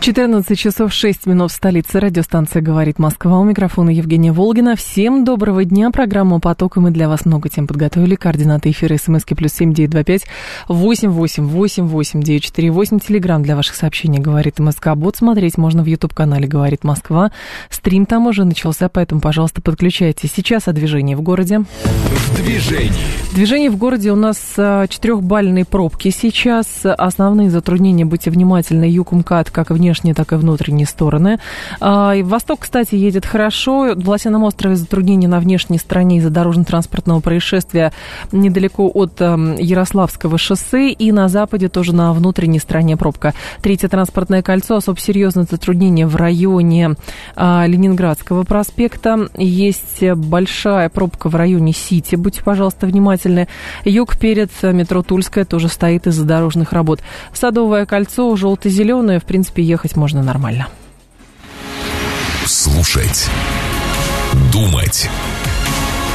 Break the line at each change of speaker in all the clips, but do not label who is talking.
14 часов 6 минут в столице. Радиостанция «Говорит Москва». У микрофона Евгения Волгина. Всем доброго дня. Программу «Поток» и мы для вас много тем подготовили. Координаты эфира смски плюс семь девять два пять восемь восемь восемь восемь девять четыре восемь. Телеграмм для ваших сообщений «Говорит МСК». Бот смотреть можно в YouTube-канале «Говорит Москва». Стрим там уже начался, поэтому, пожалуйста, подключайтесь. Сейчас о движении в городе.
В движении.
Движение в городе у нас а, четырехбальные пробки сейчас. Основные затруднения, будьте внимательны, юг МКАД, как и внешне внешние, так и внутренние стороны. А, восток, кстати, едет хорошо. В Лосином острове затруднения на внешней стороне из-за дорожно-транспортного происшествия недалеко от эм, Ярославского шоссе. И на западе тоже на внутренней стороне пробка. Третье транспортное кольцо. Особо серьезное затруднение в районе а, Ленинградского проспекта. Есть большая пробка в районе Сити. Будьте, пожалуйста, внимательны. Юг перед метро Тульская тоже стоит из-за дорожных работ. Садовое кольцо желто-зеленое. В принципе, ехать можно нормально.
Слушать. Думать.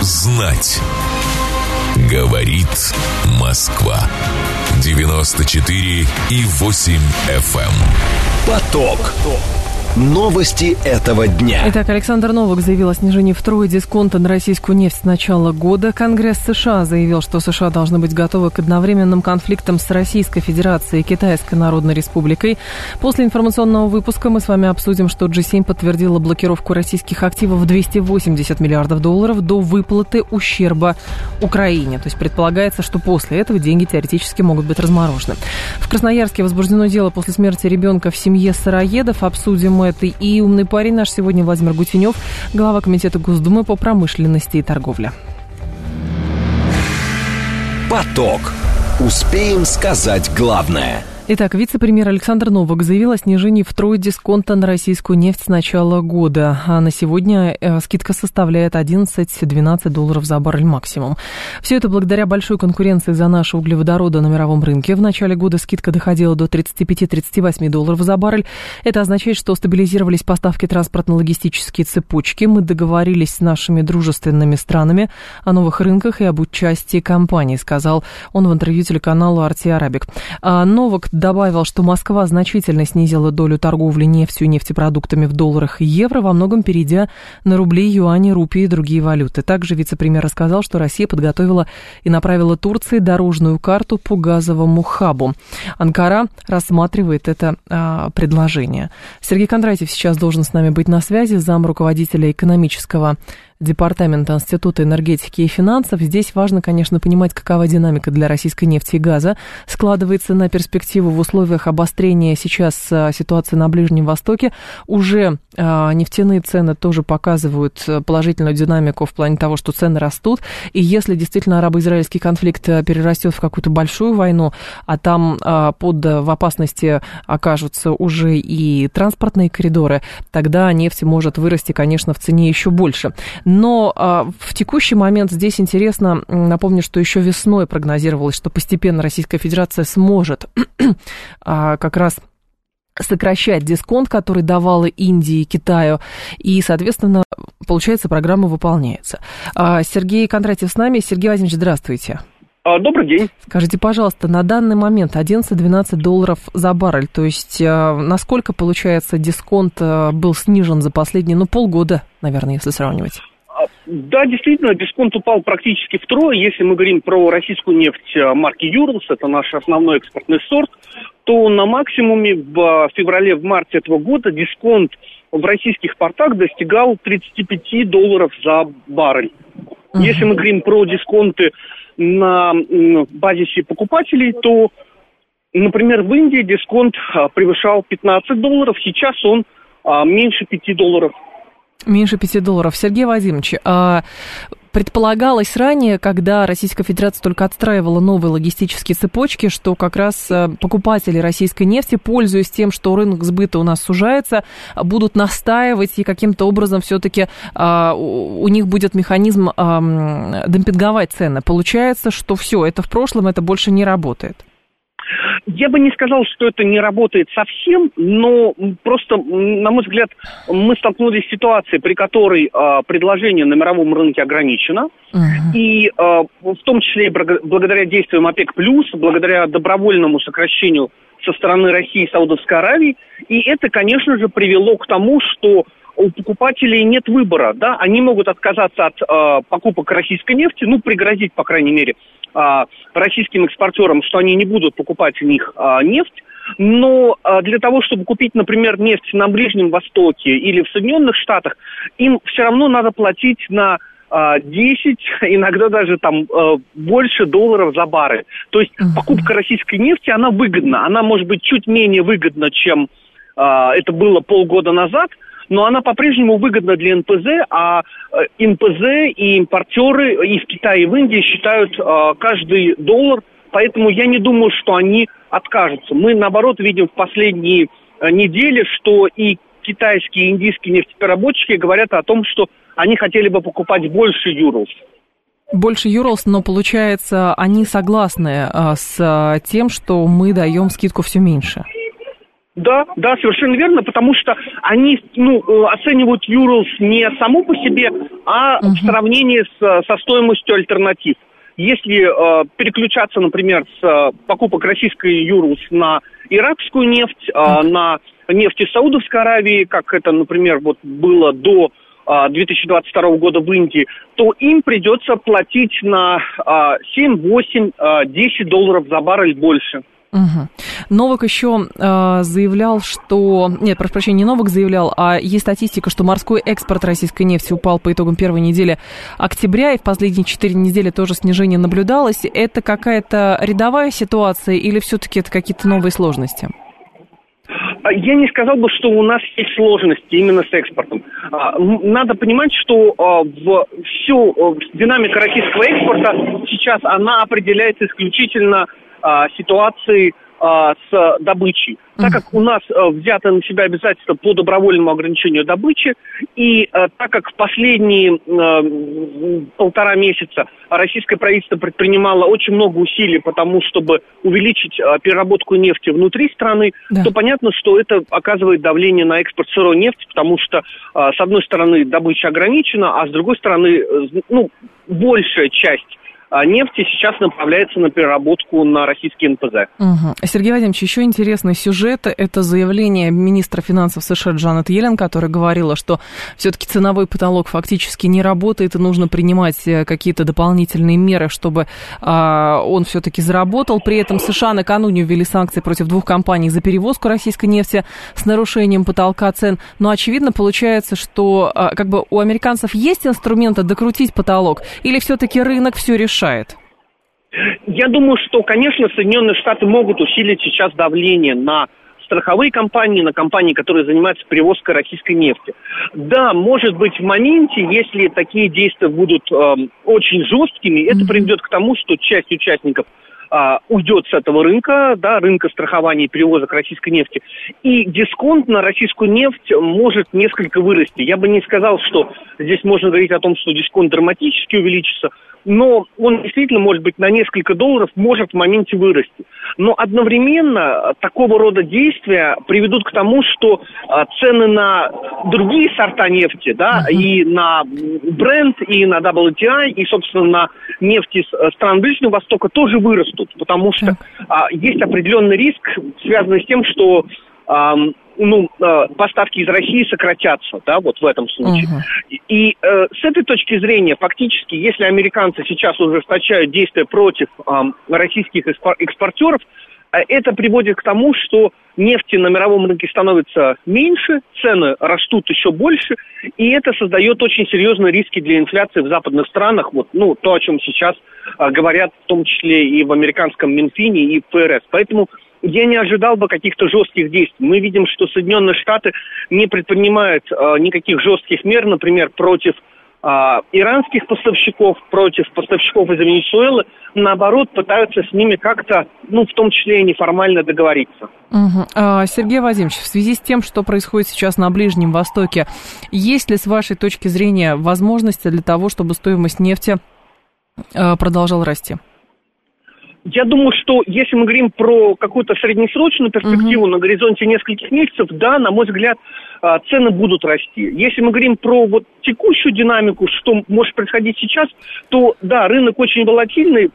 Знать. Говорит Москва. 94 и 8 FM. Эм. Поток. Поток. Новости этого дня.
Итак, Александр Новак заявил о снижении втрое дисконта на российскую нефть с начала года. Конгресс США заявил, что США должны быть готовы к одновременным конфликтам с Российской Федерацией и Китайской Народной Республикой. После информационного выпуска мы с вами обсудим, что G7 подтвердила блокировку российских активов в 280 миллиардов долларов до выплаты ущерба Украине. То есть предполагается, что после этого деньги теоретически могут быть разморожены. В Красноярске возбуждено дело после смерти ребенка в семье сыроедов. Обсудим это. И умный парень наш сегодня Владимир Гутенев, глава Комитета Госдумы по промышленности и торговле.
Поток. Успеем сказать главное –
Итак, вице-премьер Александр Новак заявил о снижении втрое дисконта на российскую нефть с начала года. А на сегодня э, скидка составляет 11-12 долларов за баррель максимум. Все это благодаря большой конкуренции за наши углеводороды на мировом рынке. В начале года скидка доходила до 35-38 долларов за баррель. Это означает, что стабилизировались поставки транспортно-логистические цепочки. Мы договорились с нашими дружественными странами о новых рынках и об участии компаний, сказал он в интервью телеканалу «Арти Арабик». А Новак добавил, что Москва значительно снизила долю торговли нефтью и нефтепродуктами в долларах и евро, во многом перейдя на рубли, юани, рупии и другие валюты. Также вице-премьер рассказал, что Россия подготовила и направила Турции дорожную карту по газовому хабу. Анкара рассматривает это а, предложение. Сергей Кондратьев сейчас должен с нами быть на связи, зам руководителя экономического Департамента Института энергетики и финансов. Здесь важно, конечно, понимать, какова динамика для российской нефти и газа складывается на перспективу в условиях обострения сейчас а, ситуации на Ближнем Востоке. Уже а, нефтяные цены тоже показывают положительную динамику в плане того, что цены растут. И если действительно арабо-израильский конфликт перерастет в какую-то большую войну, а там под в опасности окажутся уже и транспортные коридоры, тогда нефть может вырасти, конечно, в цене еще больше. Но а, в текущий момент здесь интересно, напомню, что еще весной прогнозировалось, что постепенно Российская Федерация сможет а, как раз сокращать дисконт, который давала Индии и Китаю, и, соответственно, получается, программа выполняется. А, Сергей Кондратьев с нами. Сергей Владимирович, здравствуйте.
А, добрый день.
Скажите, пожалуйста, на данный момент 11-12 долларов за баррель, то есть насколько, получается, дисконт был снижен за последние, ну, полгода, наверное, если сравнивать?
Да, действительно, дисконт упал практически втрое. Если мы говорим про российскую нефть э, марки Юрлс, это наш основной экспортный сорт, то на максимуме в э, феврале, в марте этого года дисконт в российских портах достигал 35 долларов за баррель. Если мы говорим про дисконты на базисе покупателей, то, например, в Индии дисконт э, превышал 15 долларов, сейчас он меньше 5 долларов.
Меньше 5 долларов. Сергей Вадимович, а предполагалось ранее, когда Российская Федерация только отстраивала новые логистические цепочки, что как раз э, покупатели российской нефти, пользуясь тем, что рынок сбыта у нас сужается, будут настаивать и каким-то образом все-таки а, у них будет механизм а, демпинговать цены. Получается, что все, это в прошлом, это больше не работает.
Я бы не сказал, что это не работает совсем, но просто, на мой взгляд, мы столкнулись с ситуацией, при которой э, предложение на мировом рынке ограничено, uh-huh. и э, в том числе благодаря действиям ОПЕК+, благодаря добровольному сокращению со стороны России и Саудовской Аравии, и это, конечно же, привело к тому, что у покупателей нет выбора, да, они могут отказаться от э, покупок российской нефти, ну, пригрозить, по крайней мере, российским экспортерам, что они не будут покупать у них э, нефть, но э, для того, чтобы купить, например, нефть на Ближнем Востоке или в Соединенных Штатах, им все равно надо платить на 10, иногда даже там больше долларов за бары. То есть покупка российской нефти, она выгодна. Она может быть чуть менее выгодна, чем это было полгода назад, но она по-прежнему выгодна для НПЗ, а э, НПЗ и импортеры и в Китае, и в Индии считают э, каждый доллар, поэтому я не думаю, что они откажутся. Мы, наоборот, видим в последние э, недели, что и китайские, и индийские нефтепереработчики говорят о том, что они хотели бы покупать больше юрлс.
Больше юрлс, но получается, они согласны с тем, что мы даем скидку все меньше.
Да, да, совершенно верно, потому что они ну, э, оценивают Юрлс не само по себе, а uh-huh. в сравнении с, со стоимостью альтернатив. Если э, переключаться, например, с э, покупок российской Юрлс на иракскую нефть, uh-huh. на нефть из Саудовской Аравии, как это, например, вот было до 2022 года в Индии, то им придется платить на 7, 8, 10 долларов за баррель больше.
Угу. Новак еще э, заявлял, что... Нет, прошу прощения, не Новак заявлял, а есть статистика, что морской экспорт российской нефти упал по итогам первой недели октября, и в последние четыре недели тоже снижение наблюдалось. Это какая-то рядовая ситуация или все-таки это какие-то новые сложности?
А, я не сказал бы, что у нас есть сложности именно с экспортом. А, надо понимать, что а, всю динамика российского экспорта сейчас она определяется исключительно а, ситуации а, с добычей. Так как у нас а, взято на себя обязательство по добровольному ограничению добычи, и а, так как в последние а, полтора месяца российское правительство предпринимало очень много усилий по тому, чтобы увеличить а, переработку нефти внутри страны, да. то понятно, что это оказывает давление на экспорт сырой нефти, потому что, а, с одной стороны, добыча ограничена, а с другой стороны, ну, большая часть нефти сейчас направляется на переработку на российский НПЗ.
Угу. Сергей Вадимович, еще интересный сюжет. Это заявление министра финансов США Джанет Йеллен, которая говорила, что все-таки ценовой потолок фактически не работает, и нужно принимать э, какие-то дополнительные меры, чтобы а, он все-таки заработал. При этом США накануне ввели санкции против двух компаний за перевозку российской нефти с нарушением потолка цен. Но очевидно получается, что а, как бы у американцев есть инструменты докрутить потолок, или все-таки рынок все решает? Мешает?
Я думаю, что, конечно, Соединенные Штаты могут усилить сейчас давление на страховые компании, на компании, которые занимаются перевозкой российской нефти. Да, может быть, в моменте, если такие действия будут э, очень жесткими, mm-hmm. это приведет к тому, что часть участников а, уйдет с этого рынка, да, рынка страхования и перевозок российской нефти, и дисконт на российскую нефть может несколько вырасти. Я бы не сказал, что здесь можно говорить о том, что дисконт драматически увеличится, но он действительно может быть на несколько долларов, может в моменте вырасти. Но одновременно такого рода действия приведут к тому, что а, цены на другие сорта нефти, да, uh-huh. и на бренд, и на WTI, и, собственно, на нефти из э, стран Ближнего Востока тоже вырастут, потому что uh-huh. есть определенный риск, связанный с тем, что ну, э, поставки из России сократятся, да, вот в этом случае. Uh-huh. И э, с этой точки зрения, фактически, если американцы сейчас ужесточают действия против э, российских экспортеров, это приводит к тому, что нефти на мировом рынке становится меньше, цены растут еще больше, и это создает очень серьезные риски для инфляции в западных странах, вот, ну, то, о чем сейчас э, говорят, в том числе и в американском Минфине, и в ФРС. Поэтому я не ожидал бы каких-то жестких действий. Мы видим, что Соединенные Штаты не предпринимают э, никаких жестких мер, например, против э, иранских поставщиков, против поставщиков из Венесуэлы. Наоборот, пытаются с ними как-то, ну, в том числе и неформально договориться.
Угу. Сергей Вадимович, в связи с тем, что происходит сейчас на Ближнем Востоке, есть ли, с вашей точки зрения, возможности для того, чтобы стоимость нефти э, продолжала расти?
Я думаю, что если мы говорим про какую-то среднесрочную перспективу uh-huh. на горизонте нескольких месяцев, да, на мой взгляд, а, цены будут расти. Если мы говорим про вот текущую динамику, что может происходить сейчас, то да, рынок очень волатильный,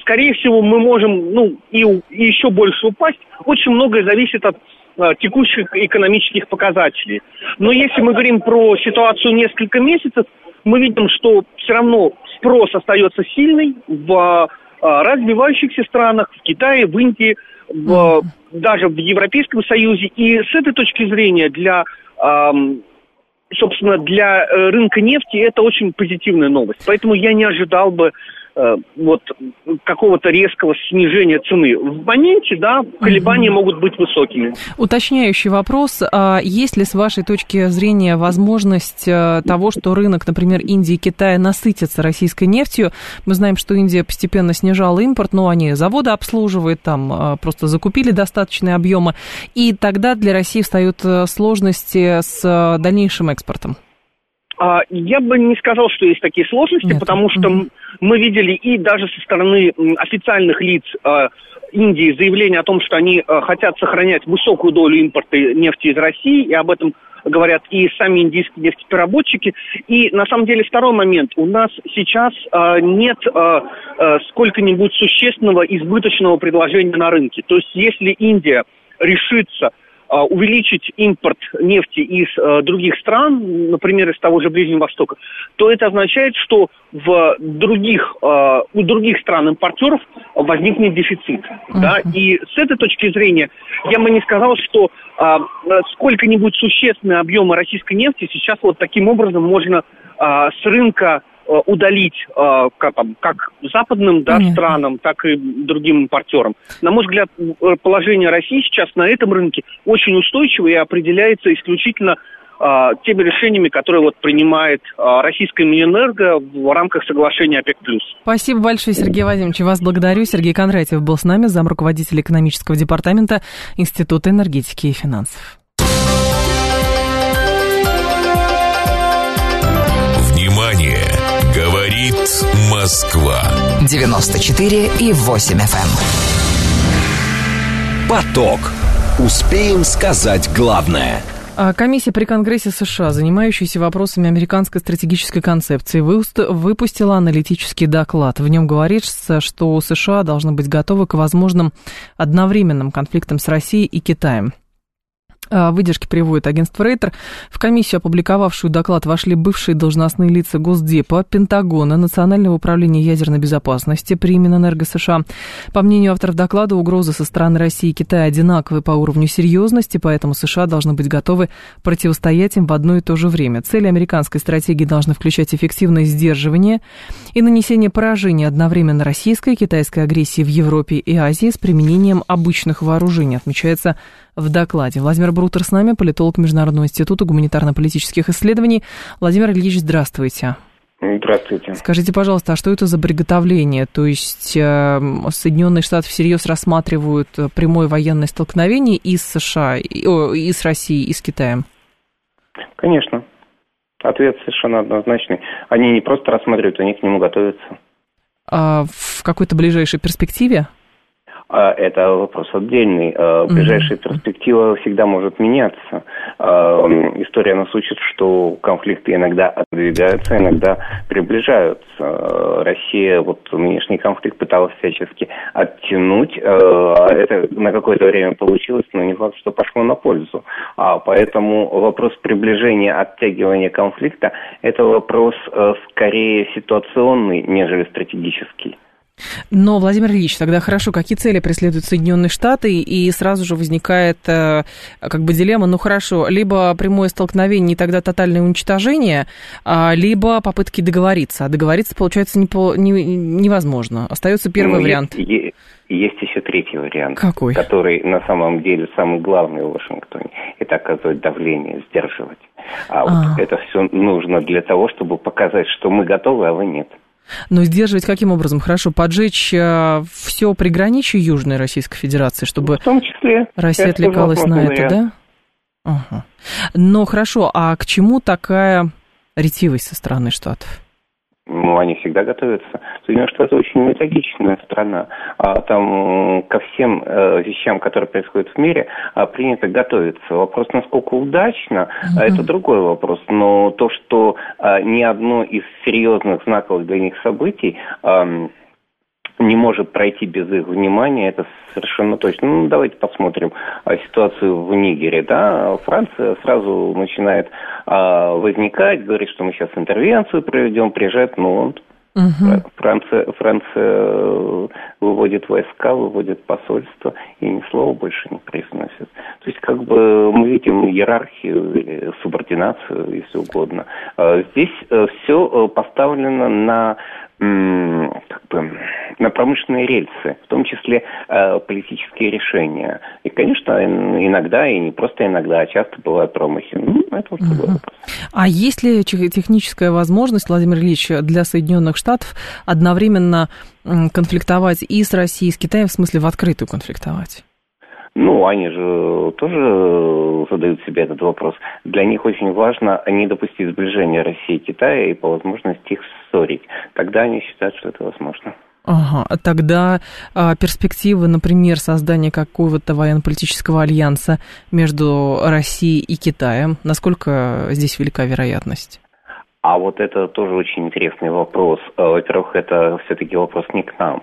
скорее всего, мы можем, ну, и, и еще больше упасть. Очень многое зависит от а, текущих экономических показателей. Но если мы говорим про ситуацию несколько месяцев, мы видим, что все равно спрос остается сильный в а, развивающихся странах, в Китае, в Индии, в, даже в Европейском Союзе. И с этой точки зрения для собственно, для э, рынка нефти это очень позитивная новость. Поэтому я не ожидал бы вот какого-то резкого снижения цены. В моменте, да, колебания могут быть высокими.
Уточняющий вопрос. А есть ли с вашей точки зрения возможность э, того, что рынок, например, Индии и Китая насытится российской нефтью? Мы знаем, что Индия постепенно снижала импорт, но они заводы обслуживают, там э, просто закупили достаточные объемы, и тогда для России встают сложности с дальнейшим экспортом.
А, я бы не сказал, что есть такие сложности, Нет. потому что mm мы видели и даже со стороны официальных лиц а, Индии заявление о том, что они а, хотят сохранять высокую долю импорта нефти из России, и об этом говорят и сами индийские нефтепереработчики. И на самом деле второй момент. У нас сейчас э, нет э, э, сколько-нибудь существенного избыточного предложения на рынке. То есть если Индия решится увеличить импорт нефти из э, других стран, например, из того же Ближнего Востока, то это означает, что в других, э, у других стран-импортеров возникнет дефицит. Uh-huh. Да? И с этой точки зрения я бы не сказал, что сколько-нибудь существенные объемы российской нефти сейчас вот таким образом можно с рынка удалить э, как, там, как западным да, странам, так и другим импортерам. На мой взгляд, э, положение России сейчас на этом рынке очень устойчиво и определяется исключительно теми решениями, которые вот принимает российская Минэнерго в рамках соглашения ОПЕК+.
Спасибо большое, Сергей Вадимович. Вас благодарю. Сергей Кондратьев был с нами, зам руководителя экономического департамента Института энергетики и финансов.
Москва 94 и 8 FM. Эм. Поток. Успеем сказать главное.
А комиссия при Конгрессе США, занимающаяся вопросами американской стратегической концепции, выпустила аналитический доклад. В нем говорится, что США должны быть готовы к возможным одновременным конфликтам с Россией и Китаем. А, выдержки приводит агентство Рейтер. В комиссию, опубликовавшую доклад, вошли бывшие должностные лица Госдепа, Пентагона, Национального управления ядерной безопасности при Минэнерго США. По мнению авторов доклада, угрозы со стороны России и Китая одинаковы по уровню серьезности, поэтому США должны быть готовы противостоять им в одно и то же время. Цели американской стратегии должны включать эффективное сдерживание и нанесение поражения одновременно российской и китайской агрессии в Европе и Азии с применением обычных вооружений, отмечается в докладе. Владимир Брутер с нами, политолог Международного института гуманитарно-политических исследований. Владимир Ильич, здравствуйте.
Здравствуйте.
Скажите, пожалуйста, а что это за приготовление? То есть э, Соединенные Штаты всерьез рассматривают прямое военное столкновение и с США, и, о, и с Россией, и с Китаем?
Конечно. Ответ совершенно однозначный. Они не просто рассматривают, они к нему готовятся.
А в какой-то ближайшей перспективе?
А, это вопрос отдельный. А, ближайшая перспектива всегда может меняться. А, история нас учит, что конфликты иногда отодвигаются, иногда приближаются. Россия вот нынешний конфликт пыталась всячески оттянуть. Это на какое-то время получилось, но не факт, что пошло на пользу. Поэтому вопрос приближения, оттягивания конфликта – это вопрос скорее ситуационный, нежели стратегический.
Но, Владимир Ильич, тогда хорошо, какие цели преследуют Соединенные Штаты? И сразу же возникает э, как бы дилемма, ну хорошо, либо прямое столкновение и тогда тотальное уничтожение, а, либо попытки договориться. А договориться, получается, не по, не, невозможно. Остается первый ну, вариант.
Есть, есть еще третий вариант.
Какой?
Который на самом деле самый главный в Вашингтоне. Это оказывать давление, сдерживать. А, а. вот это все нужно для того, чтобы показать, что мы готовы, а вы нет.
Но сдерживать каким образом? Хорошо, поджечь э, все приграничие Южной Российской Федерации, чтобы
в том числе,
Россия отвлекалась на это, да? Ага. Но хорошо, а к чему такая ретивость со стороны Штатов?
Ну, они всегда готовятся. Соединенные Штаты очень методичная страна. А там ко всем э, вещам, которые происходят в мире, а, принято готовиться. Вопрос, насколько удачно, mm-hmm. это другой вопрос. Но то, что а, ни одно из серьезных знаковых для них событий не может пройти без их внимания, это совершенно точно. Ну, давайте посмотрим а, ситуацию в Нигере. Да? Франция сразу начинает а, возникать, говорит, что мы сейчас интервенцию проведем, приезжает, ну, он Угу. Франция, Франция э, выводит войска, выводит посольство и ни слова больше не произносит. То есть, как бы мы видим иерархию субординацию, если угодно. А здесь э, все э, поставлено на как бы, на промышленные рельсы, в том числе э, политические решения. И, конечно, иногда, и не просто иногда, а часто бывают промахи. Ну, это вот угу.
А есть ли техническая возможность, Владимир Ильич, для Соединенных Штатов одновременно конфликтовать и с Россией, и с Китаем, в смысле в открытую конфликтовать?
Ну, они же тоже задают себе этот вопрос. Для них очень важно не допустить сближения России и Китая и по возможности их ссорить. Тогда они считают, что это возможно.
Ага, а тогда а, перспективы, например, создания какого-то военно-политического альянса между Россией и Китаем, насколько здесь велика вероятность?
А вот это тоже очень интересный вопрос. Во-первых, это все-таки вопрос не к нам.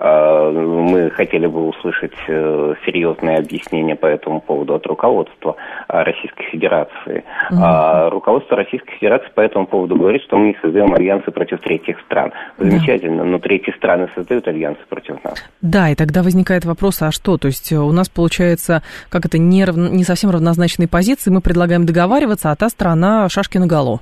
А, мы хотели бы услышать э, серьезные объяснения по этому поводу от руководства а, Российской Федерации. Mm-hmm. Руководство Российской Федерации по этому поводу говорит, что мы не создаем альянсы против третьих стран. Замечательно, но третьи страны создают альянсы против нас.
Да, и тогда возникает вопрос, а что? То есть у нас получается, как это, не, равно, не совсем равнозначные позиции, мы предлагаем договариваться, а та страна шашки на голову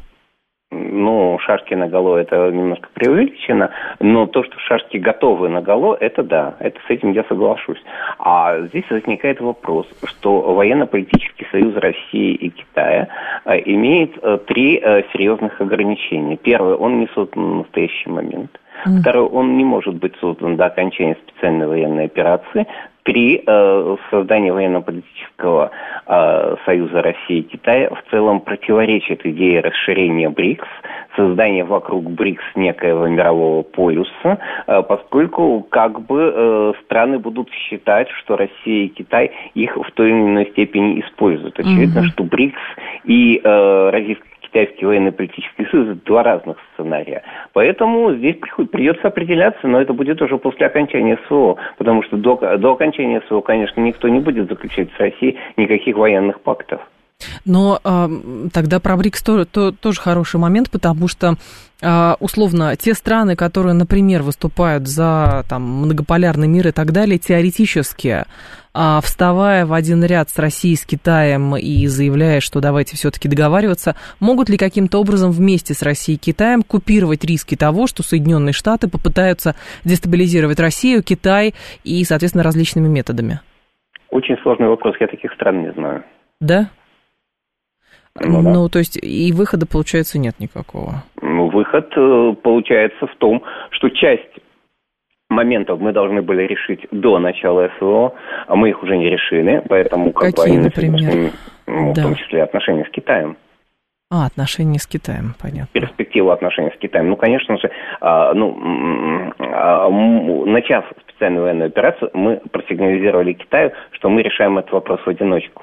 ну, шашки на голо это немножко преувеличено, но то, что шашки готовы на голо, это да, это с этим я соглашусь. А здесь возникает вопрос, что военно-политический союз России и Китая э, имеет э, три э, серьезных ограничения. Первое, он не создан в настоящий момент. Mm. Второе, он не может быть создан до окончания специальной военной операции при э, создании военно-политического э, союза России и Китая в целом противоречит идее расширения БРИКС, создания вокруг БРИКС некоего мирового полюса, э, поскольку как бы э, страны будут считать, что Россия и Китай их в той или иной степени используют. Очевидно, mm-hmm. что БРИКС и э, Российская китайский военно-политический союз, это два разных сценария. Поэтому здесь придется определяться, но это будет уже после окончания СВО, потому что до, до окончания СВО, конечно, никто не будет заключать с Россией никаких военных пактов.
Но э, тогда про БРИКС то, то, тоже хороший момент, потому что э, условно те страны, которые, например, выступают за там, многополярный мир и так далее, теоретически э, вставая в один ряд с Россией, с Китаем и заявляя, что давайте все-таки договариваться, могут ли каким-то образом вместе с Россией и Китаем купировать риски того, что Соединенные Штаты попытаются дестабилизировать Россию, Китай и, соответственно, различными методами?
Очень сложный вопрос, я таких стран не знаю.
Да? Ну, да. ну, то есть и выхода, получается, нет никакого.
Ну, выход э, получается в том, что часть моментов мы должны были решить до начала СВО, а мы их уже не решили, поэтому
как Какие, бы, например?
Ну, да. в том числе отношения с Китаем.
А, отношения с Китаем, понятно.
Перспективу отношений с Китаем. Ну, конечно же, а, ну, а, начав специальную военную операцию, мы просигнализировали Китаю, что мы решаем этот вопрос в одиночку.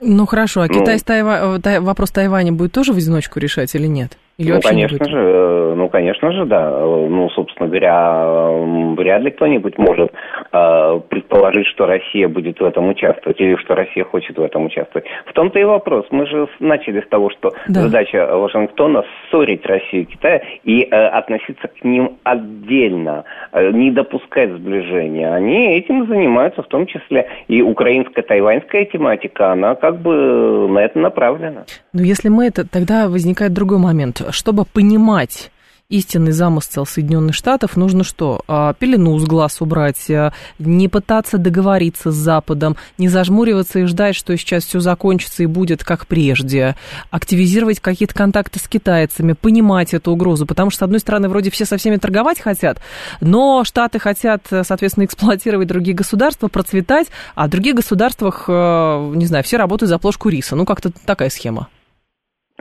Ну хорошо, а ну, Китай с Тайва... Э, вопрос Тайваня будет тоже в одиночку решать или нет? Или
ну, конечно же, э, ну, конечно же, да. Ну, собственно говоря, вряд ли кто-нибудь может э, предположить, что Россия будет в этом участвовать или что Россия хочет в этом участвовать. В том-то и вопрос. Мы же начали с того, что да. задача Вашингтона ссорить Россию и Китай и э, относиться к ним отдельно, э, не допускать сближения. Они этим занимаются, в том числе и украинско-тайваньская тематика, она как бы на это направлена.
Ну, если мы это, тогда возникает другой момент чтобы понимать истинный замысел Соединенных Штатов, нужно что? А, пелену с глаз убрать, а, не пытаться договориться с Западом, не зажмуриваться и ждать, что сейчас все закончится и будет как прежде, активизировать какие-то контакты с китайцами, понимать эту угрозу, потому что, с одной стороны, вроде все со всеми торговать хотят, но Штаты хотят, соответственно, эксплуатировать другие государства, процветать, а в других государствах, э, не знаю, все работают за плошку риса. Ну, как-то такая схема.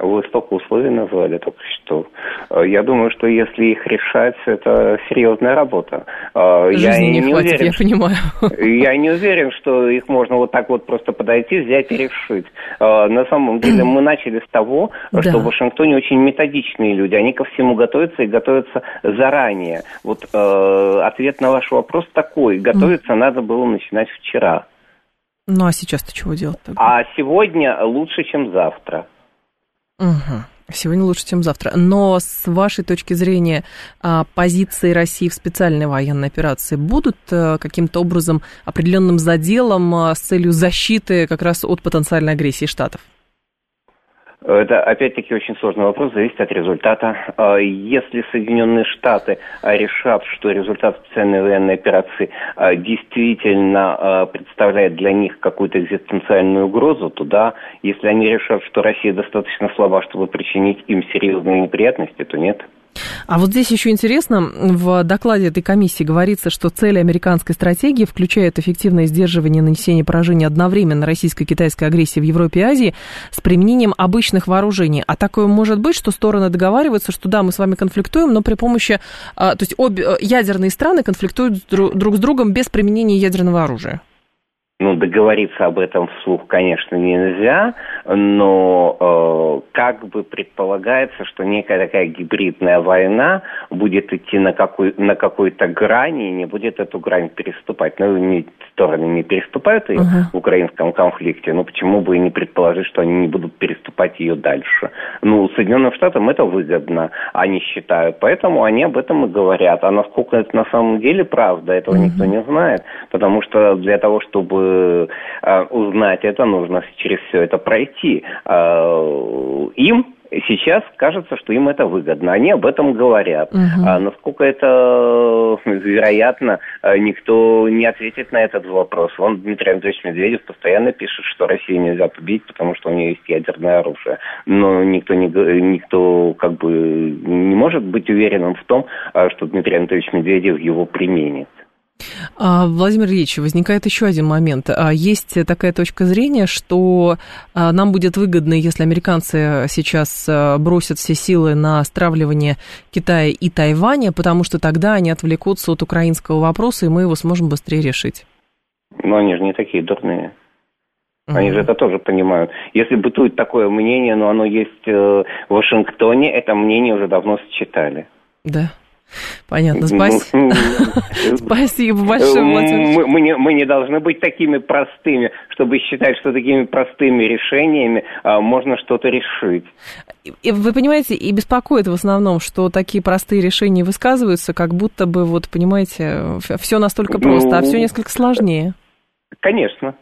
Вы столько условий назвали только что. Э, я думаю, что если их решать, это серьезная работа.
Э, Жизни я не, не хватит, уверен, я понимаю.
Я не уверен, что их можно вот так вот просто подойти, взять и решить. Э, на самом деле мы начали с того, да. что в Вашингтоне очень методичные люди. Они ко всему готовятся и готовятся заранее. Вот э, ответ на ваш вопрос такой. Готовиться mm. надо было начинать вчера.
Ну а сейчас-то чего делать?
Тогда? А сегодня лучше, чем завтра.
Угу. Сегодня лучше, чем завтра. Но с вашей точки зрения а, позиции России в специальной военной операции будут э, каким-то образом определенным заделом а, с целью защиты как раз от потенциальной агрессии Штатов?
Это, опять-таки, очень сложный вопрос, зависит от результата. А, если Соединенные Штаты а, решат, что результат специальной военной операции а, действительно представляет для них какую-то экзистенциальную угрозу, то да. Если они решат, что Россия достаточно слаба, чтобы причинить им серьезные неприятности, то нет.
А вот здесь еще интересно, в докладе этой комиссии говорится, что цели американской стратегии включают эффективное сдерживание нанесения поражений одновременно российско-китайской агрессии в Европе и Азии с применением обычных вооружений. А такое может быть, что стороны договариваются, что да, мы с вами конфликтуем, но при помощи, а, то есть обе э, ядерные страны конфликтуют друг с другом без применения ядерного оружия.
Ну, договориться об этом вслух, конечно, нельзя, но э, как бы предполагается, что некая такая гибридная война будет идти на, какой, на какой-то грани и не будет эту грань переступать. Ну, не, стороны не переступают ее uh-huh. в украинском конфликте, но почему бы и не предположить, что они не будут переступать ее дальше. Ну, Соединенным Штатам это выгодно, они считают, поэтому они об этом и говорят. А насколько это на самом деле правда, этого uh-huh. никто не знает, потому что для того, чтобы э, узнать это, нужно через все это пройти. Э, им сейчас кажется, что им это выгодно. Они об этом говорят. Угу. А насколько это вероятно, никто не ответит на этот вопрос. Он, Дмитрий Анатольевич Медведев, постоянно пишет, что Россию нельзя победить, потому что у нее есть ядерное оружие. Но никто, не, никто как бы не может быть уверенным в том, что Дмитрий Анатольевич Медведев его применит.
А, Владимир Ильич, возникает еще один момент. А, есть такая точка зрения, что а, нам будет выгодно, если американцы сейчас бросят все силы на стравливание Китая и Тайваня, потому что тогда они отвлекутся от украинского вопроса, и мы его сможем быстрее решить.
Но они же не такие дурные. Они же это тоже понимают. Если бытует такое мнение, но оно есть э, в Вашингтоне, это мнение уже давно считали.
Да. Понятно, спасибо. Спасибо большое,
Владимир. Мы, не, мы не должны быть такими простыми, чтобы считать, что такими простыми решениями а, можно что-то решить.
И, вы понимаете, и беспокоит в основном, что такие простые решения высказываются, как будто бы, вот, понимаете, все настолько просто, ну, а все несколько сложнее.
Конечно.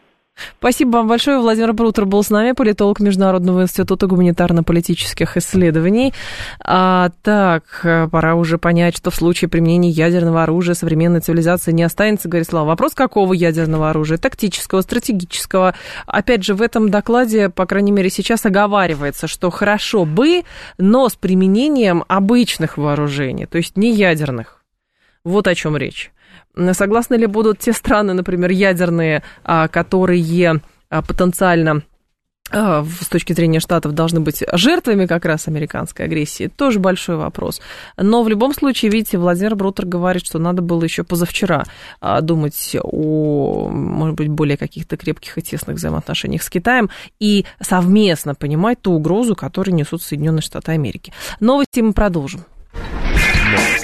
Спасибо вам большое. Владимир Брутер был с нами, политолог Международного института гуманитарно-политических исследований. А, так, пора уже понять, что в случае применения ядерного оружия современной цивилизации не останется, говорит Слава. Вопрос, какого ядерного оружия? Тактического, стратегического? Опять же, в этом докладе, по крайней мере, сейчас оговаривается, что хорошо бы, но с применением обычных вооружений, то есть не ядерных. Вот о чем речь. Согласны ли будут те страны, например, ядерные, а, которые а, потенциально а, с точки зрения Штатов должны быть жертвами как раз американской агрессии, тоже большой вопрос. Но в любом случае, видите, Владимир Брутер говорит, что надо было еще позавчера думать о, может быть, более каких-то крепких и тесных взаимоотношениях с Китаем и совместно понимать ту угрозу, которую несут Соединенные Штаты Америки. Новости мы продолжим.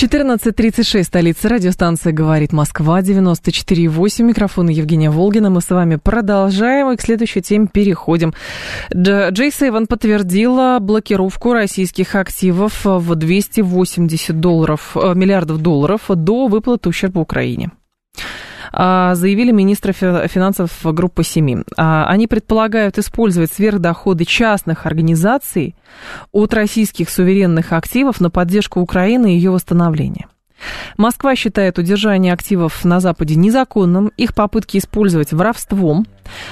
14.36, столица радиостанция «Говорит Москва», 94.8, микрофон Евгения Волгина. Мы с вами продолжаем и к следующей теме переходим. Джей Сейвен подтвердила блокировку российских активов в 280 долларов, э, миллиардов долларов до выплаты ущерба Украине. А, заявили министры финансов группы «Семи». А, они предполагают использовать сверхдоходы частных организаций от российских суверенных активов на поддержку Украины и ее восстановления. Москва считает удержание активов на Западе незаконным, их попытки использовать воровством.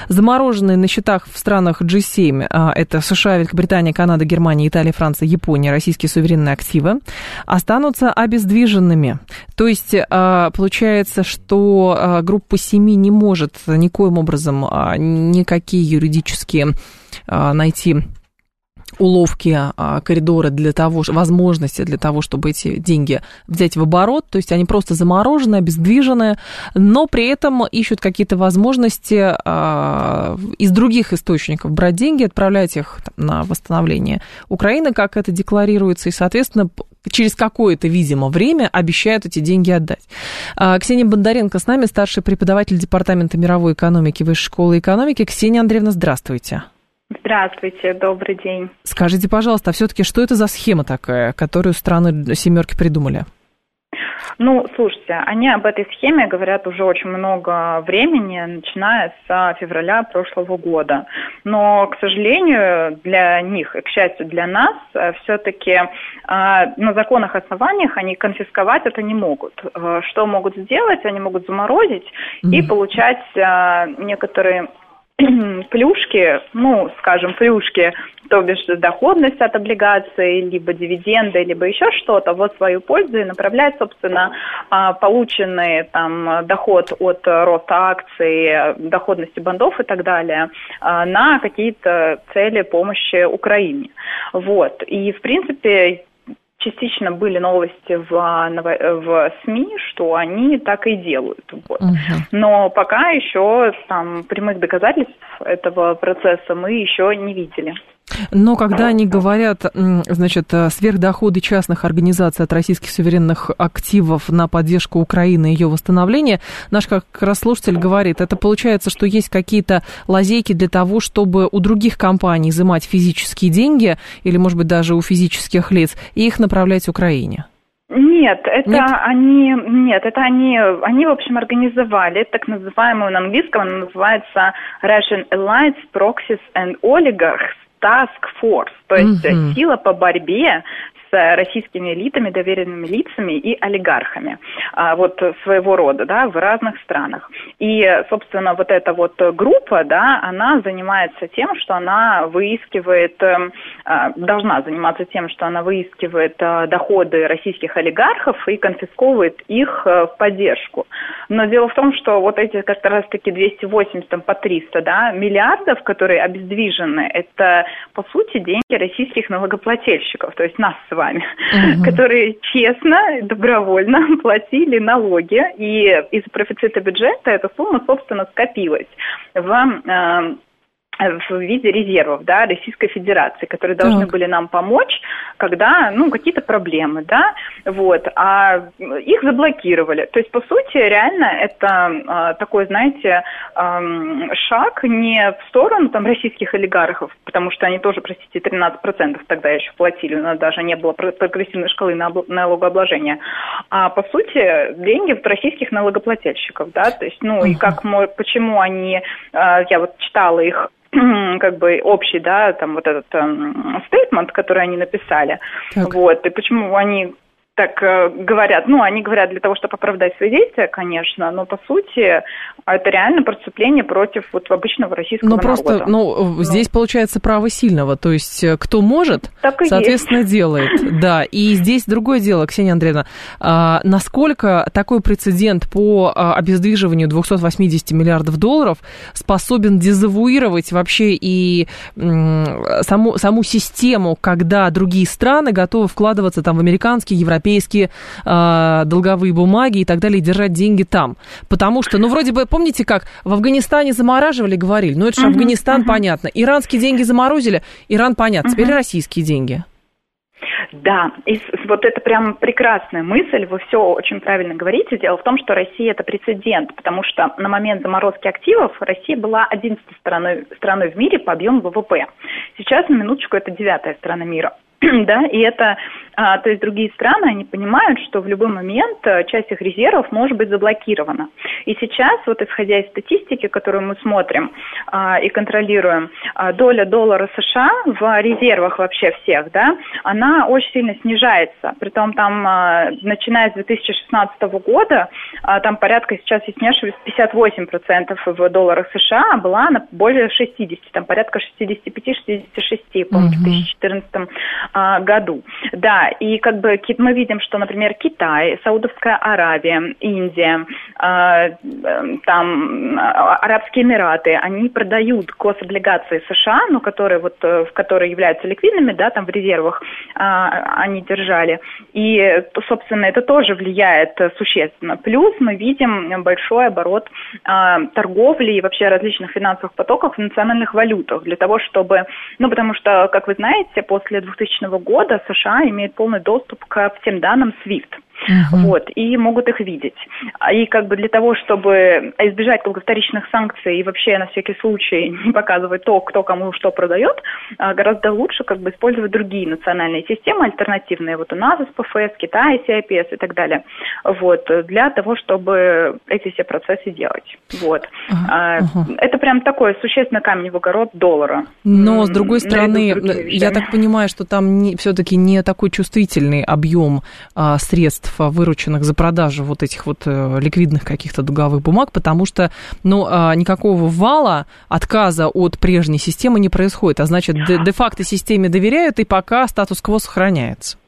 Замороженные на счетах в странах G7, а, это США, Великобритания, Канада, Германия, Италия, Франция, Япония, российские суверенные активы, останутся обездвиженными. То есть а, получается, что а, группа семи не может никоим образом никакие юридические найти уловки, а, коридоры для того, возможности для того, чтобы эти деньги взять в оборот, то есть они просто заморожены, обездвижены, но при этом ищут какие-то возможности а, из других источников брать деньги, отправлять их на восстановление Украины, как это декларируется, и, соответственно, через какое-то, видимо, время обещают эти деньги отдать. А, Ксения Бондаренко с нами, старший преподаватель Департамента мировой экономики Высшей школы экономики. Ксения Андреевна, здравствуйте.
Здравствуйте, добрый день.
Скажите, пожалуйста, а все-таки что это за схема такая, которую страны семерки придумали?
Ну, слушайте, они об этой схеме говорят уже очень много времени, начиная с февраля прошлого года. Но, к сожалению, для них и, к счастью, для нас, э, все-таки э, на законных основаниях они конфисковать это не могут. Э, что могут сделать? Они могут заморозить mm-hmm. и получать некоторые плюшки, ну, скажем, плюшки, то бишь доходность от облигаций, либо дивиденды, либо еще что-то, вот свою пользу и направлять, собственно, а, полученный там доход от роста акций, доходности бандов и так далее а, на какие-то цели помощи Украине. Вот. И, в принципе, частично были новости в, в СМИ, что они так и делают. Вот. Угу. Но пока еще там прямых доказательств этого процесса мы еще не видели.
Но когда они говорят, значит, сверхдоходы частных организаций от российских суверенных активов на поддержку Украины и ее восстановления, наш как раз слушатель говорит, это получается, что есть какие-то лазейки для того, чтобы у других компаний изымать физические деньги, или, может быть, даже у физических лиц, и их направлять Украине.
Нет, это нет? они, нет, это они, они, в общем, организовали так называемую на английском, она называется Russian Alliance Proxies and Oligarchs, task force, то есть mm-hmm. сила по борьбе с российскими элитами, доверенными лицами и олигархами, а, вот своего рода, да, в разных странах. И, собственно, вот эта вот группа, да, она занимается тем, что она выискивает, эм, а, должна заниматься тем, что она выискивает а, доходы российских олигархов и конфисковывает их э, в поддержку. Но дело в том, что вот эти как раз-таки 280 там, по 300 да, миллиардов, которые обездвижены, это, по сути, деньги российских налогоплательщиков, то есть нас с вами, угу. которые честно, добровольно платили налоги, и из-за профицита бюджета эта сумма, собственно, скопилась в в виде резервов да, Российской Федерации, которые должны так. были нам помочь, когда ну, какие-то проблемы, да, вот, а их заблокировали. То есть, по сути, реально это э, такой, знаете, э, шаг не в сторону там, российских олигархов, потому что они тоже, простите, 13% тогда еще платили, у нас даже не было прогрессивной шкалы налогообложения, а по сути деньги в российских налогоплательщиков, да, то есть, ну, и как, почему они, э, я вот читала их как бы общий, да, там вот этот стейтмент, эм, который они написали. Так. Вот, и почему они так э, говорят, ну, они говорят для того, чтобы оправдать свои действия, конечно, но по сути это реально преступление против вот обычного российского
но
народа.
Просто, ну, ну, здесь получается право сильного, то есть э, кто может, соответственно, есть. делает. Да, и здесь другое дело, Ксения Андреевна, а, насколько такой прецедент по а, обездвиживанию 280 миллиардов долларов способен дезавуировать вообще и саму, саму систему, когда другие страны готовы вкладываться там в американские, европейские европейские э, долговые бумаги и так далее, и держать деньги там. Потому что, ну, вроде бы, помните, как в Афганистане замораживали, говорили, ну, это же uh-huh, Афганистан, uh-huh. понятно. Иранские деньги заморозили, Иран, понятно. Uh-huh. Теперь российские деньги.
Да, и вот это прям прекрасная мысль, вы все очень правильно говорите. Дело в том, что Россия это прецедент, потому что на момент заморозки активов Россия была 11 страной, страной в мире по объему ВВП. Сейчас, на минуточку, это девятая страна мира. да, и это А, то есть другие страны, они понимают, что в любой момент э, часть их резервов может быть заблокирована. И сейчас, вот исходя из статистики, которую мы смотрим а, и контролируем, а, доля доллара США в резервах вообще всех, да, она очень сильно снижается. Притом там, а, начиная с 2016 года, а, там порядка сейчас, если не ошибаюсь, 58% в долларах США, была на более 60, там порядка 65-66, по-моему, в 2014 а, году. Да, и как бы мы видим, что, например, Китай, Саудовская Аравия, Индия, а, там Арабские Эмираты, они продают гособлигации США, ну, которые вот, э, которые являются ликвидными, да, там в резервах а, они держали. И, собственно, это тоже влияет существенно. Плюс мы видим большой оборот а, торговли и вообще различных финансовых потоков в национальных валютах для того, чтобы, ну, потому что, как вы знаете, после 2000 года США имеет полный доступ к всем данным SWIFT. Uh-huh. Вот, и могут их видеть. И как бы для того, чтобы избежать как бы, вторичных санкций и вообще на всякий случай не показывать то, кто кому что продает, а, гораздо лучше как бы использовать другие национальные системы альтернативные. Вот у нас СПФС, Китай, CIPS и так далее. Вот, для того, чтобы эти все процессы делать. Вот. Uh-huh. Это прям такой существенный камень в огород доллара.
Но, с другой стороны, я так понимаю, что там не, все-таки не такой чувствительный объем а, средств средств, вырученных за продажу вот этих вот э, ликвидных каких-то долговых бумаг, потому что, ну, а, никакого вала, отказа от прежней системы не происходит, а значит, де-факто системе доверяют, и пока статус-кво сохраняется.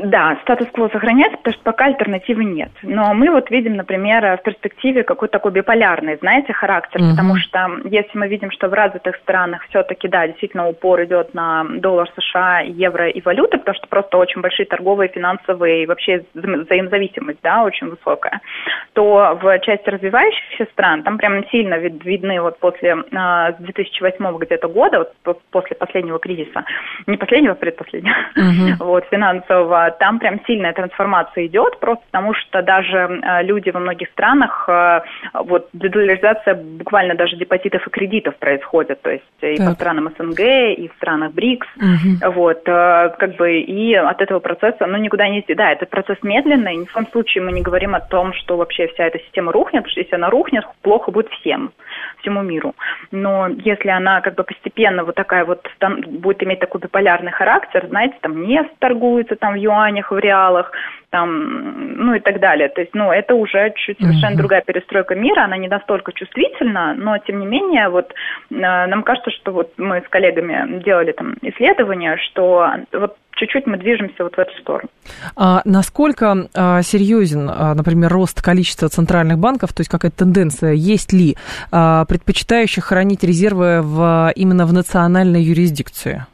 Да, статус-кво сохраняется, потому что пока альтернативы нет. Но мы вот видим, например, в перспективе какой-то такой биполярный, знаете, характер, угу. потому что если мы видим, что в развитых странах все-таки, да, действительно упор идет на доллар США, евро и валюты, потому что просто очень большие торговые, финансовые и вообще взаимозависимость, да, очень высокая, то в части развивающихся стран там прям сильно видны вот после 2008 где-то года, вот после последнего кризиса, не последнего, а предпоследнего, угу. вот, финансового Кириллова, там прям сильная трансформация идет, просто потому что даже э, люди во многих странах, э, вот дедоларизация буквально даже депозитов и кредитов происходит, то есть и так. по странам СНГ, и в странах БРИКС, угу. вот, э, как бы, и от этого процесса, ну, никуда не... Да, этот процесс медленный, ни в коем случае мы не говорим о том, что вообще вся эта система рухнет, потому что если она рухнет, плохо будет всем всему миру. Но если она как бы постепенно вот такая вот будет иметь такой биполярный характер, знаете, там нефть торгуется там в юанях, в реалах, там, ну и так далее. То есть, ну, это уже чуть совершенно uh-huh. другая перестройка мира, она не настолько чувствительна, но тем не менее, вот э, нам кажется, что вот мы с коллегами делали там исследования, что вот чуть-чуть мы движемся вот в эту сторону.
А насколько а, серьезен, а, например, рост количества центральных банков, то есть какая-то тенденция, есть ли а, предпочитающих хранить резервы в, именно в национальной юрисдикции?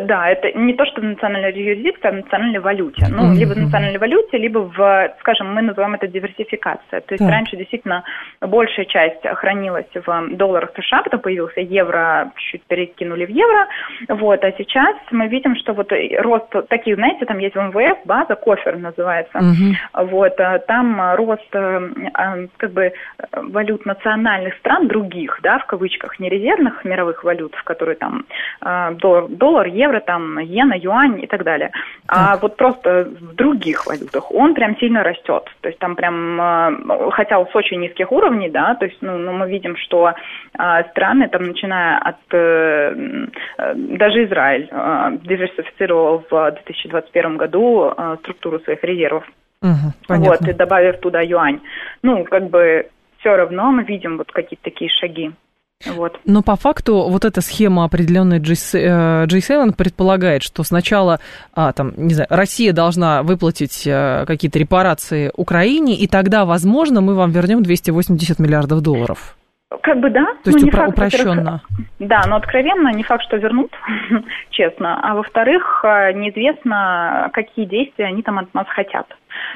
Да, это не то, что в национальной юрисдикции, а в национальной валюте. Ну, mm-hmm. либо в национальной валюте, либо в, скажем, мы называем это диверсификация. То есть так. раньше действительно большая часть хранилась в долларах США, потом появился евро, чуть перекинули в евро. Вот, а сейчас мы видим, что вот рост таких, знаете, там есть в МВФ база, кофер называется. Mm-hmm. Вот, а там рост э, а, как бы валют национальных стран, других, да, в кавычках, не резервных мировых валют, в которые там э, доллар, доллар евро, евро, там, иена, юань и так далее. А так. А вот просто в других валютах он прям сильно растет. То есть там прям, э, хотя с очень низких уровней, да, то есть, ну, ну мы видим, что а, страны, там, начиная от, э, даже Израиль э, диверсифицировал в 2021 году структуру своих резервов. Угу, вот, и добавив туда юань. Ну, как бы все равно мы видим вот какие-то такие шаги.
Вот. Но по факту вот эта схема определенная G7 э, предполагает, что сначала а, там, не знаю, Россия должна выплатить а, какие-то репарации Украине, и тогда, возможно, мы вам вернем 280 миллиардов долларов.
Как бы да.
То есть упро- факт, упрощенно.
Да, но откровенно не факт, что вернут, честно. А во-вторых, э, неизвестно, какие действия они там от нас хотят.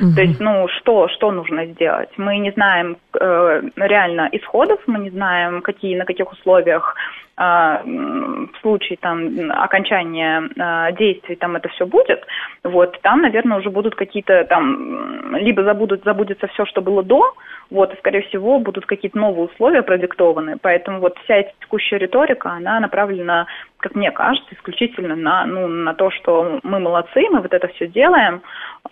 Угу. То есть, ну, что, что нужно сделать? Мы не знаем э, реально исходов, мы не знаем, какие, на каких условиях в случае там окончания э, действий там это все будет. Вот, там, наверное, уже будут какие-то там, либо забудут, забудется все, что было до, вот, и, скорее всего, будут какие-то новые условия продиктованы. Поэтому вот вся эта текущая риторика, она направлена как мне кажется, исключительно на, ну, на то, что мы молодцы, мы вот это все делаем,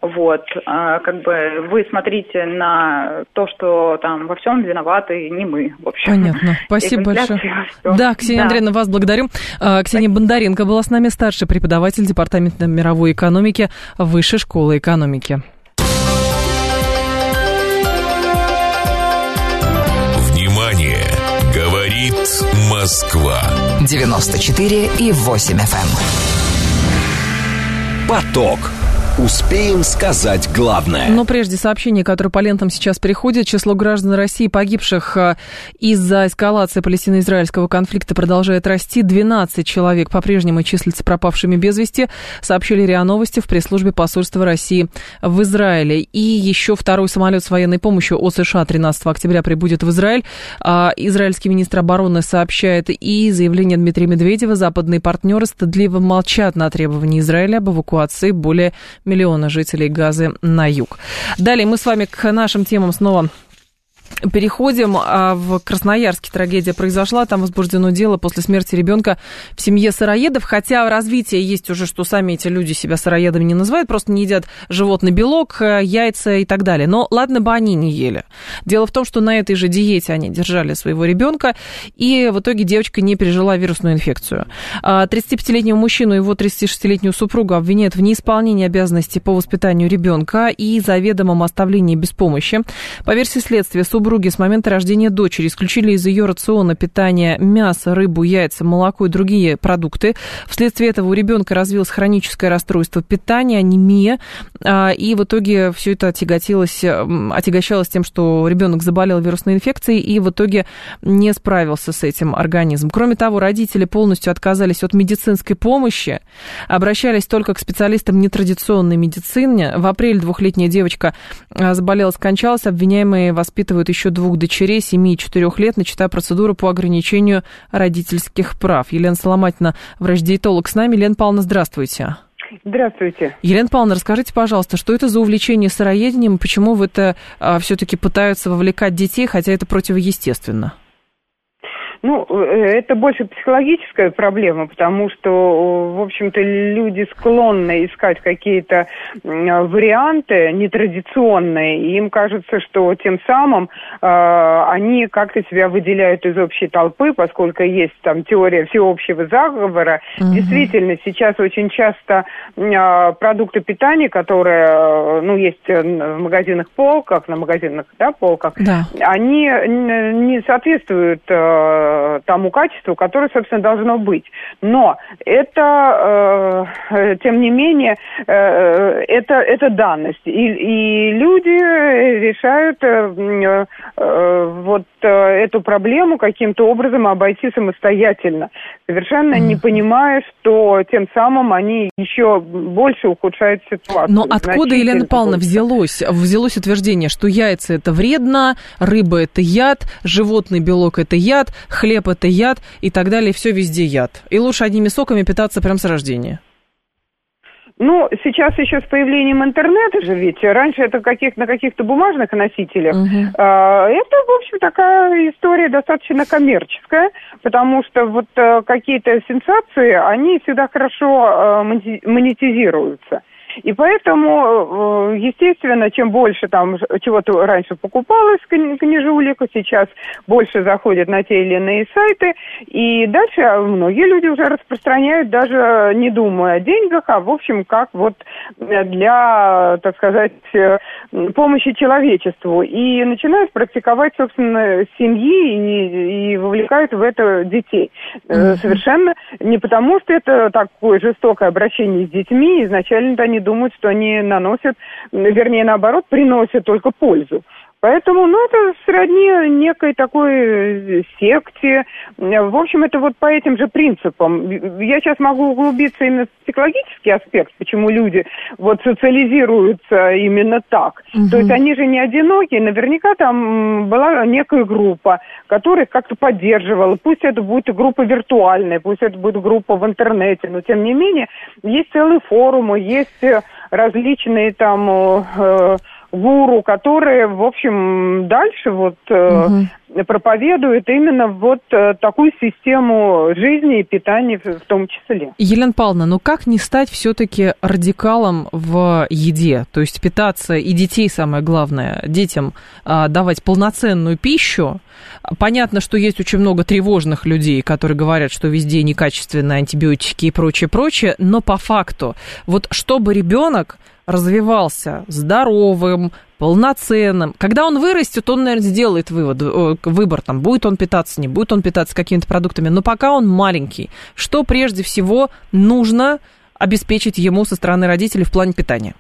вот, а, как бы вы смотрите на то, что там во всем виноваты не мы, в общем.
Понятно, спасибо большое. Да, Ксения да. Андреевна, вас благодарю. А, Ксения Бондаренко была с нами старший преподаватель Департамента мировой экономики Высшей школы экономики.
Внимание! Говорит Москва.
94 и 8 FM.
Эм. Поток. Успеем сказать главное.
Но прежде сообщение, которое по лентам сейчас приходит. Число граждан России, погибших э, из-за эскалации палестино-израильского конфликта, продолжает расти. 12 человек по-прежнему числятся пропавшими без вести, сообщили РИА Новости в пресс-службе посольства России в Израиле. И еще второй самолет с военной помощью от США 13 октября прибудет в Израиль. А израильский министр обороны сообщает и заявление Дмитрия Медведева. Западные партнеры стыдливо молчат на требования Израиля об эвакуации более миллиона жителей Газы на юг. Далее мы с вами к нашим темам снова Переходим. А, в Красноярске трагедия произошла. Там возбуждено дело после смерти ребенка в семье сыроедов. Хотя развитие есть уже, что сами эти люди себя сыроедами не называют, просто не едят животный белок, э, яйца и так далее. Но ладно бы они не ели. Дело в том, что на этой же диете они держали своего ребенка, и в итоге девочка не пережила вирусную инфекцию. 35-летнего а, мужчину и его 36-летнюю супругу обвиняют в неисполнении обязанностей по воспитанию ребенка и заведомом оставлении без помощи. По версии следствия, супруги с момента рождения дочери исключили из ее рациона питания мясо, рыбу, яйца, молоко и другие продукты. Вследствие этого у ребенка развилось хроническое расстройство питания, анемия, а, и в итоге все это отяготилось, отягощалось тем, что ребенок заболел вирусной инфекцией и в итоге не справился с этим организмом. Кроме того, родители полностью отказались от медицинской помощи, обращались только к специалистам нетрадиционной медицины. В апреле двухлетняя девочка а, заболела, скончалась, обвиняемые воспитывают воспитывают еще двух дочерей 7 и 4 лет, начата процедура по ограничению родительских прав. Елена Соломатина, врач-диетолог с нами. Елена Павловна, здравствуйте.
Здравствуйте.
Елена Павловна, расскажите, пожалуйста, что это за увлечение сыроедением, почему в это а, все-таки пытаются вовлекать детей, хотя это противоестественно?
Ну, э, это больше психологическая проблема, потому что, в общем-то, люди склонны искать какие-то варианты нетрадиционные, и им кажется, что тем самым э, они как-то себя выделяют из общей толпы, поскольку есть там теория всеобщего заговора. Угу. Действительно, сейчас очень часто э, продукты питания, которые, э, ну, есть в магазинах полках, на магазинах, да, полках, да. они не соответствуют э, Э, тому качеству, которое, собственно, должно быть. Но это, э, тем не менее, э, это, это данность. И, и люди решают э, э, вот э, эту проблему каким-то образом обойти самостоятельно, совершенно mm-hmm. не понимая, что тем самым они еще больше ухудшают ситуацию.
Но откуда, Елена Павловна, взялось, взялось утверждение, что яйца это вредно, рыба это яд, животный белок это яд, хлеб это яд и так далее, все везде яд. И лучше одними соками питаться прямо с рождения.
Ну, сейчас еще с появлением интернета же ведь, раньше это каких, на каких-то бумажных носителях. Uh-huh. Это, в общем, такая история достаточно коммерческая, потому что вот э, какие-то сенсации, они всегда хорошо э, монетизируются. И поэтому, э, естественно, чем больше там чего-то раньше покупалось книжулик, сейчас больше заходят на те или иные сайты, и дальше многие люди уже распространяют, даже не думая о деньгах, а в общем, как вот для, так сказать, э, помощи человечеству. И начинают практиковать, собственно, семьи и, и вовлекают в это детей. Совершенно не потому, что это такое жестокое обращение с детьми, изначально они думают, что они наносят, вернее, наоборот, приносят только пользу. Поэтому, ну, это сродни некой такой э, секте. В общем, это вот по этим же принципам. Я сейчас могу углубиться именно в психологический аспект, почему люди вот социализируются именно так. Угу. То есть они же не одинокие, наверняка там была некая группа, которая как-то поддерживала. Пусть это будет группа виртуальная, пусть это будет группа в интернете, но тем не менее есть целые форумы, есть э, различные там... Э, гуру, которые, в общем, дальше вот угу. проповедует именно вот э, такую систему жизни и питания в том числе.
Елена Павловна, ну как не стать все-таки радикалом в еде? То есть питаться и детей, самое главное, детям а, давать полноценную пищу. Понятно, что есть очень много тревожных людей, которые говорят, что везде некачественные антибиотики и прочее, прочее, но по факту, вот чтобы ребенок развивался здоровым, полноценным. Когда он вырастет, он, наверное, сделает вывод, выбор, там, будет он питаться, не будет он питаться какими-то продуктами. Но пока он маленький, что прежде всего нужно обеспечить ему со стороны родителей в плане питания?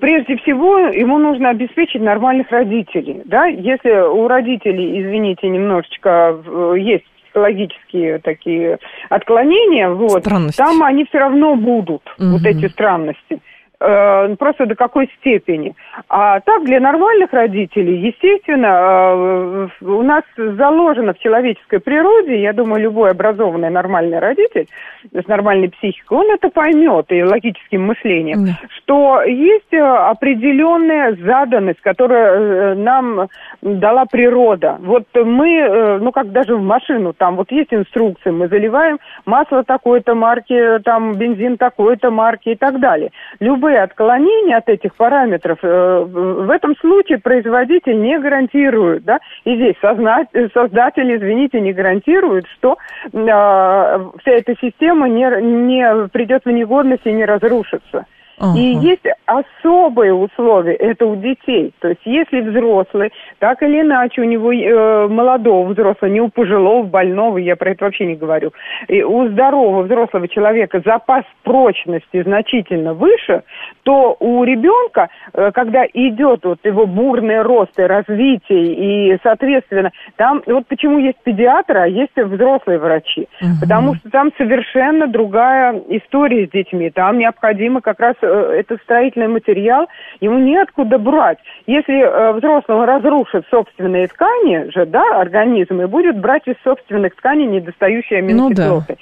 Прежде всего, ему нужно обеспечить нормальных родителей. Да? Если у родителей, извините, немножечко есть психологические такие отклонения, вот, там они все равно будут, угу. вот эти странности. Э, просто до какой степени. А так, для нормальных родителей, естественно, э, у нас заложено в человеческой природе, я думаю, любой образованный нормальный родитель с нормальной психикой, он это поймет и логическим мышлением, да. что есть определенная заданность, которая нам дала природа. Вот мы, ну как даже в машину, там вот есть инструкции, мы заливаем масло такой-то марки, там бензин такой-то марки и так далее. Любые любые отклонения от этих параметров э, в этом случае производитель не гарантирует, да, и здесь создатель, извините, не гарантирует, что э, вся эта система не, не придет в негодность и не разрушится. Uh-huh. И есть особые условия, это у детей. То есть если взрослый, так или иначе у него э, молодого взрослого, не у пожилого, больного, я про это вообще не говорю, и у здорового взрослого человека запас прочности значительно выше, то у ребенка, э, когда идет вот его бурный рост и развитие, и, соответственно, там, вот почему есть педиатры, а есть взрослые врачи. Uh-huh. Потому что там совершенно другая история с детьми. Там необходимо как раз э, Э, это строительный материал, ему неоткуда брать. Если э, взрослого разрушит собственные ткани же, да, организм, и будет брать из собственных тканей недостающие аминокислоты. Ну, да.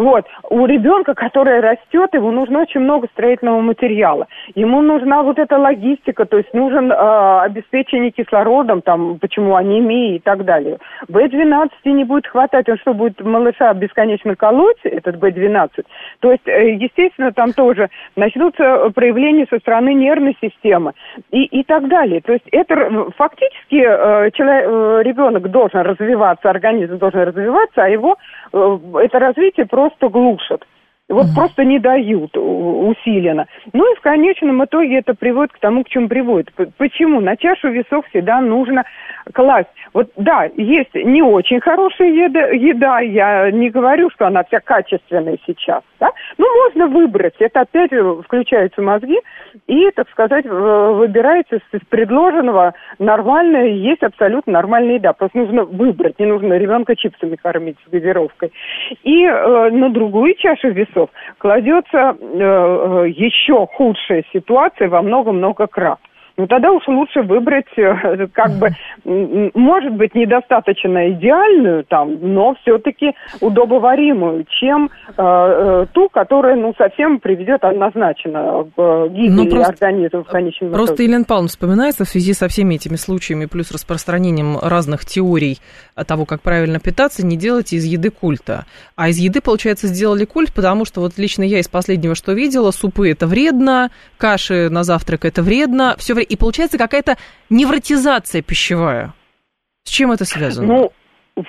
Вот. У ребенка, который растет, ему нужно очень много строительного материала. Ему нужна вот эта логистика, то есть нужен э, обеспечение кислородом, там, почему анемия и так далее. В-12 не будет хватать, он что, будет малыша бесконечно колоть, этот В-12? То есть, э, естественно, там тоже начнутся проявления со стороны нервной системы и, и так далее. То есть это фактически э, человек, э, ребенок должен развиваться, организм должен развиваться, а его э, это развитие просто просто глушат. Вот угу. просто не дают усиленно. Ну и в конечном итоге это приводит к тому, к чему приводит. Почему? На чашу весов всегда нужно класть. Вот да, есть не очень хорошая еда, еда, я не говорю, что она вся качественная сейчас, да? Ну, можно выбрать. Это опять включаются мозги, и, так сказать, выбирается из предложенного нормальное, есть абсолютно нормальная еда. Просто нужно выбрать, не нужно ребенка чипсами кормить с газировкой. И э, на другую чашу весов кладется э, э еще худшая ситуация во много-много крат ну тогда уж лучше выбрать, э, как бы, может быть, недостаточно идеальную там, но все-таки удобоваримую, чем э, э, ту, которая, ну, совсем приведет однозначно к гибели ну, просто, организма в конечном
Просто итоге. Елена Павловна вспоминается в связи со всеми этими случаями, плюс распространением разных теорий того, как правильно питаться, не делайте из еды культа. А из еды, получается, сделали культ, потому что вот лично я из последнего, что видела, супы это вредно, каши на завтрак это вредно, все время и получается какая-то невротизация пищевая. С чем это связано?
Ну,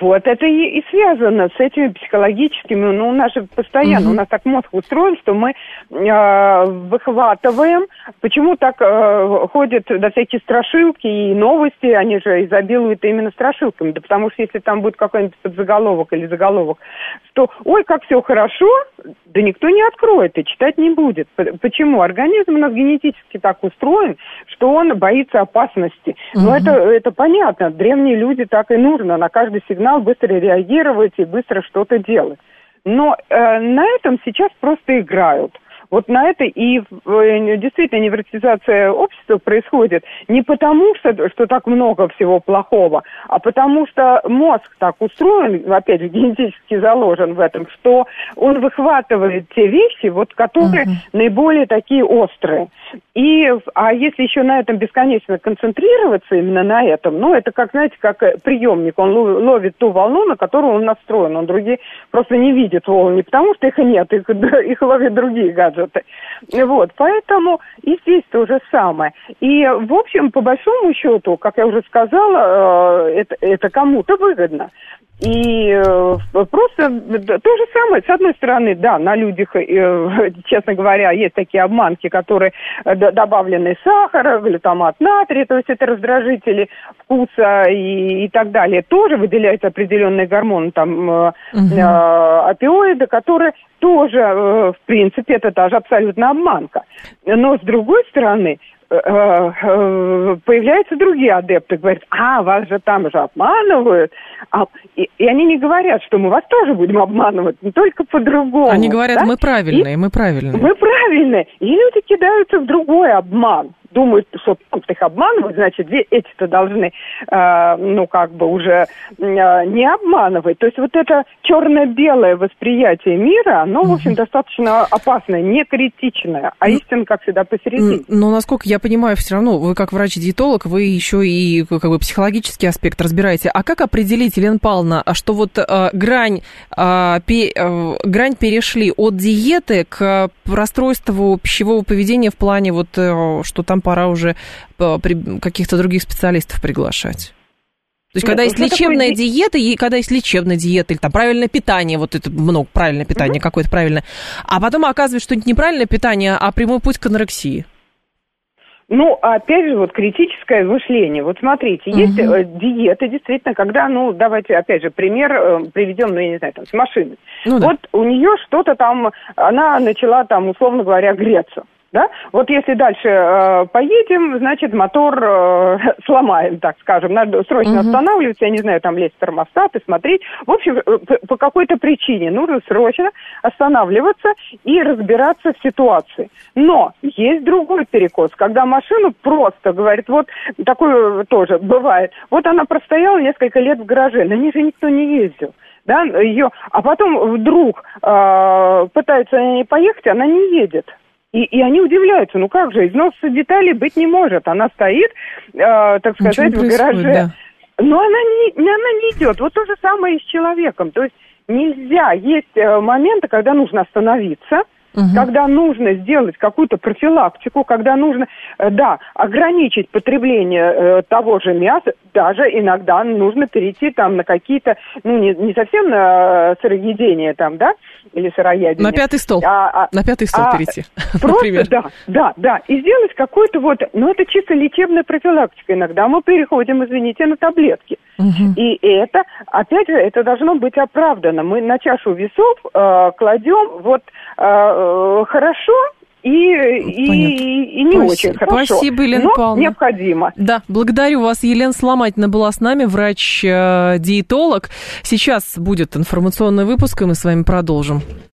вот это и, и связано с этими психологическими, ну, у нас же постоянно, угу. у нас так мозг устроен, что мы э, выхватываем, почему так э, ходят до всякие страшилки и новости, они же изобилуют именно страшилками, да потому что если там будет какой-нибудь подзаголовок или заголовок, что, ой, как все хорошо, да никто не откроет и читать не будет. Почему? Организм у нас генетически так устроен, что он боится опасности. Угу. Но это, это понятно, древние люди так и нужно, на каждый сигнал сигнал, быстро реагировать и быстро что-то делать. Но э, на этом сейчас просто играют. Вот на это и действительно невротизация общества происходит не потому, что, что так много всего плохого, а потому что мозг так устроен, опять же, генетически заложен в этом, что он выхватывает те вещи, вот, которые uh-huh. наиболее такие острые. И, а если еще на этом бесконечно концентрироваться, именно на этом, ну, это как, знаете, как приемник, он ловит ту волну, на которую он настроен, он другие просто не видит волн, не потому что их нет, их, их ловят другие гаджеты. Вот, поэтому и здесь то же самое. И, в общем, по большому счету, как я уже сказала, э, это, это кому-то выгодно. И э, просто то же самое. С одной стороны, да, на людях, э, честно говоря, есть такие обманки, которые э, добавлены сахар, глютамат натрия, то есть это раздражители вкуса и, и так далее. Тоже выделяются определенные гормоны, там, угу. э, опиоиды, которые тоже, в принципе, это тоже абсолютно обманка. Но с другой стороны, появляются другие адепты, говорят, а, вас же там же обманывают. А, и, и они не говорят, что мы вас тоже будем обманывать, не только по-другому.
Они говорят, да? мы правильные, и мы правильные.
Мы правильные. И люди кидаются в другой обман думают, что их обманывают, значит, эти-то должны, э, ну, как бы уже э, не обманывать. То есть вот это черно-белое восприятие мира, оно, в общем, достаточно опасное, не критичное, а истина, как всегда, посередине.
Но, насколько я понимаю, все равно, вы как врач-диетолог, вы еще и как бы психологический аспект разбираете. А как определить, Елена Павловна, что вот э, грань, э, пе, э, грань перешли от диеты к расстройству пищевого поведения в плане вот, э, что там пора уже э, каких-то других специалистов приглашать. То есть, когда есть лечебная такое... диета, и когда есть лечебная диета, или там правильное питание, вот это много правильное питание, mm какое-то правильное, а потом оказывается, что это неправильное питание, а прямой путь к анорексии.
Ну, опять же, вот критическое мышление. Вот смотрите, угу. есть э, диеты, действительно, когда, ну, давайте, опять же, пример э, приведем, ну, я не знаю, там, с машиной. Ну, да. Вот у нее что-то там, она начала там, условно говоря, греться да? Вот если дальше э, поедем, значит, мотор э, сломаем, так скажем. Надо срочно угу. останавливаться, я не знаю, там лезть в термостат и смотреть. В общем, э, по, какой-то причине нужно срочно останавливаться и разбираться в ситуации. Но есть другой перекос, когда машину просто, говорит, вот такое тоже бывает, вот она простояла несколько лет в гараже, на ней же никто не ездил да, ее, а потом вдруг э, пытаются они поехать, она не едет. И, и они удивляются, ну как же, износа деталей быть не может. Она стоит, э, так сказать, в гараже. Да. Но она не, она не идет. Вот то же самое и с человеком. То есть нельзя, есть э, моменты, когда нужно остановиться, угу. когда нужно сделать какую-то профилактику, когда нужно, э, да, ограничить потребление э, того же мяса, даже иногда нужно перейти там на какие-то, ну, не, не совсем на сыроедение там, да, или сыроядение.
На пятый стол. А, а, на пятый стол а, перейти,
Просто, например. да, да, да. И сделать какой-то вот, ну, это чисто лечебная профилактика. Иногда мы переходим, извините, на таблетки. Угу. И это, опять же, это должно быть оправдано. Мы на чашу весов э, кладем вот э, э хорошо и, и, и не Спасибо. очень хорошо.
Спасибо, Елена
но
Павловна.
необходимо.
Да, благодарю вас. Елена Сломатина была с нами, врач-диетолог. Сейчас будет информационный выпуск, и мы с вами продолжим.